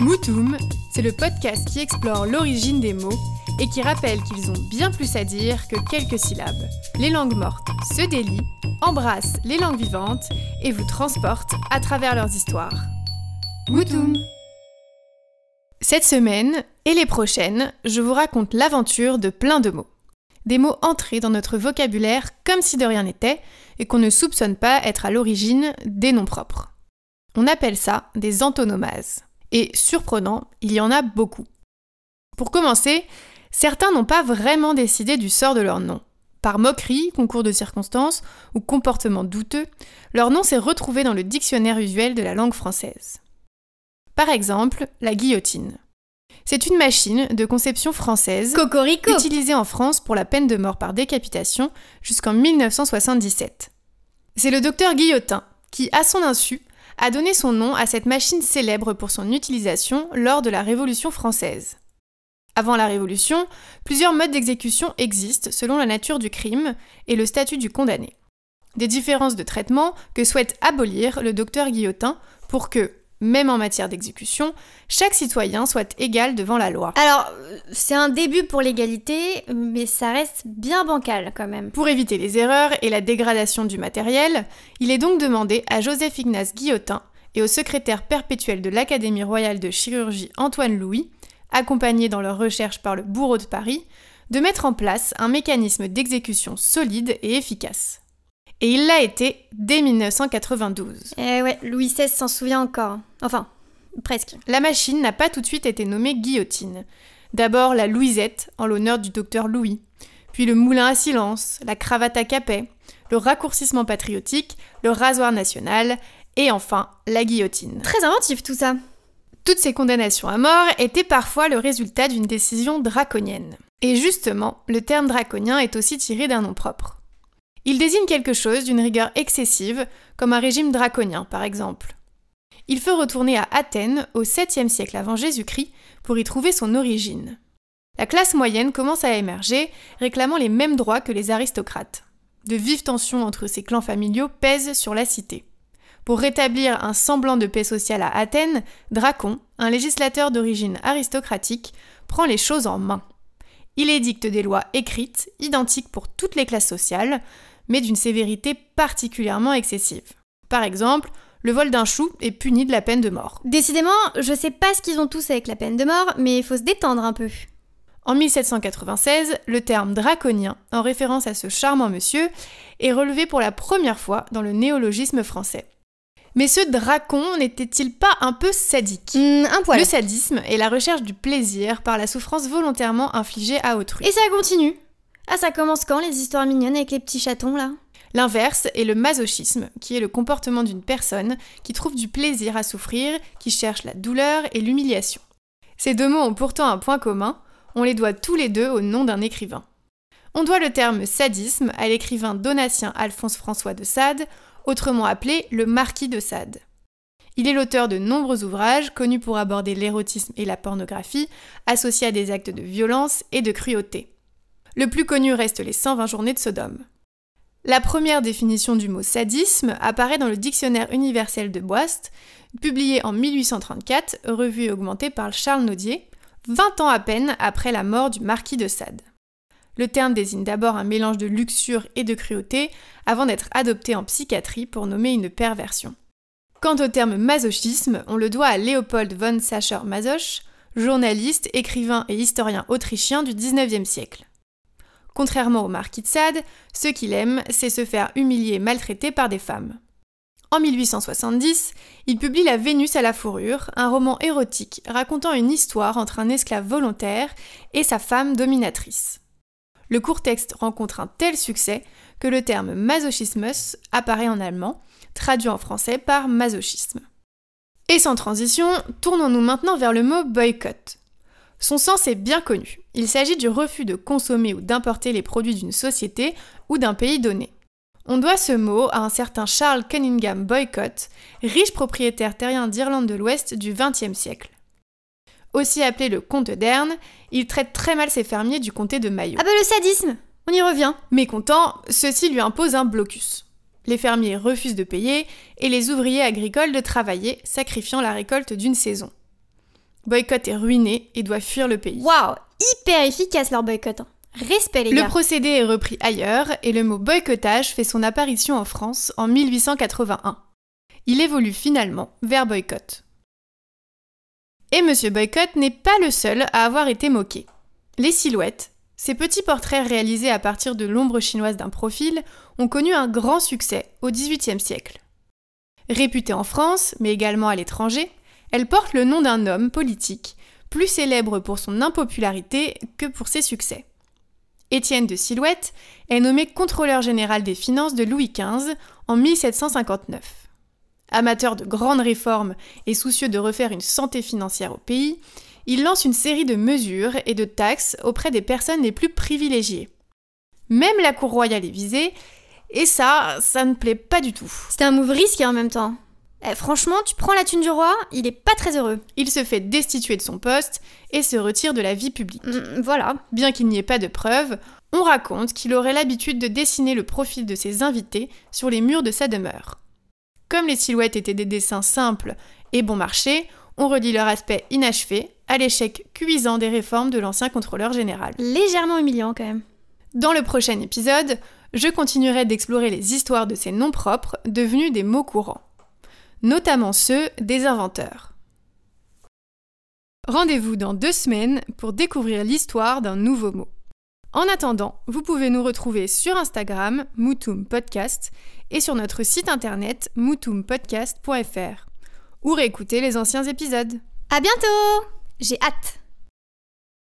Moutoum, c'est le podcast qui explore l'origine des mots et qui rappelle qu'ils ont bien plus à dire que quelques syllabes. Les langues mortes se délient, embrassent les langues vivantes et vous transportent à travers leurs histoires. Moutoum Cette semaine et les prochaines, je vous raconte l'aventure de plein de mots. Des mots entrés dans notre vocabulaire comme si de rien n'était et qu'on ne soupçonne pas être à l'origine des noms propres. On appelle ça des antonomases. Et surprenant, il y en a beaucoup. Pour commencer, certains n'ont pas vraiment décidé du sort de leur nom. Par moquerie, concours de circonstances ou comportement douteux, leur nom s'est retrouvé dans le dictionnaire usuel de la langue française. Par exemple, la guillotine. C'est une machine de conception française utilisée en France pour la peine de mort par décapitation jusqu'en 1977. C'est le docteur Guillotin qui, à son insu, a donné son nom à cette machine célèbre pour son utilisation lors de la Révolution française. Avant la Révolution, plusieurs modes d'exécution existent selon la nature du crime et le statut du condamné. Des différences de traitement que souhaite abolir le docteur Guillotin pour que, même en matière d'exécution, chaque citoyen soit égal devant la loi. Alors, c'est un début pour l'égalité, mais ça reste bien bancal quand même. Pour éviter les erreurs et la dégradation du matériel, il est donc demandé à Joseph Ignace Guillotin et au secrétaire perpétuel de l'Académie royale de chirurgie Antoine Louis, accompagné dans leur recherche par le bourreau de Paris, de mettre en place un mécanisme d'exécution solide et efficace. Et il l'a été dès 1992. Eh ouais, Louis XVI s'en souvient encore. Enfin, presque. La machine n'a pas tout de suite été nommée guillotine. D'abord la Louisette, en l'honneur du docteur Louis, puis le moulin à silence, la cravate à capet, le raccourcissement patriotique, le rasoir national, et enfin la guillotine. Très inventif tout ça. Toutes ces condamnations à mort étaient parfois le résultat d'une décision draconienne. Et justement, le terme draconien est aussi tiré d'un nom propre. Il désigne quelque chose d'une rigueur excessive, comme un régime draconien par exemple. Il faut retourner à Athènes au 7e siècle avant Jésus-Christ pour y trouver son origine. La classe moyenne commence à émerger, réclamant les mêmes droits que les aristocrates. De vives tensions entre ces clans familiaux pèsent sur la cité. Pour rétablir un semblant de paix sociale à Athènes, Dracon, un législateur d'origine aristocratique, prend les choses en main. Il édicte des lois écrites, identiques pour toutes les classes sociales, mais d'une sévérité particulièrement excessive. Par exemple, le vol d'un chou est puni de la peine de mort. Décidément, je sais pas ce qu'ils ont tous avec la peine de mort, mais il faut se détendre un peu. En 1796, le terme draconien, en référence à ce charmant monsieur, est relevé pour la première fois dans le néologisme français. Mais ce dracon n'était-il pas un peu sadique? Hmm, Un poil. Le sadisme est la recherche du plaisir par la souffrance volontairement infligée à autrui. Et ça continue ah, ça commence quand les histoires mignonnes avec les petits chatons là? L'inverse est le masochisme, qui est le comportement d'une personne qui trouve du plaisir à souffrir, qui cherche la douleur et l'humiliation. Ces deux mots ont pourtant un point commun, on les doit tous les deux au nom d'un écrivain. On doit le terme sadisme à l'écrivain donatien Alphonse François de Sade, autrement appelé le marquis de Sade. Il est l'auteur de nombreux ouvrages connus pour aborder l'érotisme et la pornographie, associés à des actes de violence et de cruauté. Le plus connu reste les 120 journées de Sodome. La première définition du mot sadisme apparaît dans le Dictionnaire universel de Boist, publié en 1834, revu et augmenté par Charles Naudier, 20 ans à peine après la mort du marquis de Sade. Le terme désigne d'abord un mélange de luxure et de cruauté, avant d'être adopté en psychiatrie pour nommer une perversion. Quant au terme masochisme, on le doit à Léopold von Sacher-Masoch, journaliste, écrivain et historien autrichien du XIXe siècle. Contrairement au marquis de Sade, ce qu'il aime, c'est se faire humilier et maltraiter par des femmes. En 1870, il publie La Vénus à la fourrure, un roman érotique racontant une histoire entre un esclave volontaire et sa femme dominatrice. Le court texte rencontre un tel succès que le terme masochismus apparaît en allemand, traduit en français par masochisme. Et sans transition, tournons-nous maintenant vers le mot boycott. Son sens est bien connu. Il s'agit du refus de consommer ou d'importer les produits d'une société ou d'un pays donné. On doit ce mot à un certain Charles Cunningham Boycott, riche propriétaire terrien d'Irlande de l'Ouest du XXe siècle. Aussi appelé le comte d'Erne, il traite très mal ses fermiers du comté de Mayo. Ah bah le sadisme On y revient Mécontent, ceci lui impose un blocus. Les fermiers refusent de payer et les ouvriers agricoles de travailler, sacrifiant la récolte d'une saison. Boycott est ruiné et doit fuir le pays. Waouh, hyper efficace leur boycott. hein. Respect les Le gars. procédé est repris ailleurs et le mot boycottage fait son apparition en France en 1881. Il évolue finalement vers boycott. Et Monsieur Boycott n'est pas le seul à avoir été moqué. Les silhouettes, ces petits portraits réalisés à partir de l'ombre chinoise d'un profil, ont connu un grand succès au XVIIIe siècle. Réputées en France, mais également à l'étranger, elles portent le nom d'un homme politique, plus célèbre pour son impopularité que pour ses succès. Étienne de Silhouette est nommé contrôleur général des finances de Louis XV en 1759. Amateur de grandes réformes et soucieux de refaire une santé financière au pays, il lance une série de mesures et de taxes auprès des personnes les plus privilégiées. Même la cour royale est visée, et ça, ça ne plaît pas du tout. C'était un move risqué en même temps. Eh, franchement, tu prends la thune du roi, il est pas très heureux. Il se fait destituer de son poste et se retire de la vie publique. Mm, voilà. Bien qu'il n'y ait pas de preuves, on raconte qu'il aurait l'habitude de dessiner le profil de ses invités sur les murs de sa demeure. Comme les silhouettes étaient des dessins simples et bon marché, on relie leur aspect inachevé à l'échec cuisant des réformes de l'ancien contrôleur général. Légèrement humiliant quand même. Dans le prochain épisode, je continuerai d'explorer les histoires de ces noms propres devenus des mots courants, notamment ceux des inventeurs. Rendez-vous dans deux semaines pour découvrir l'histoire d'un nouveau mot. En attendant, vous pouvez nous retrouver sur Instagram, Moutoum Podcast, et sur notre site internet moutoumpodcast.fr, ou réécouter les anciens épisodes. À bientôt J'ai hâte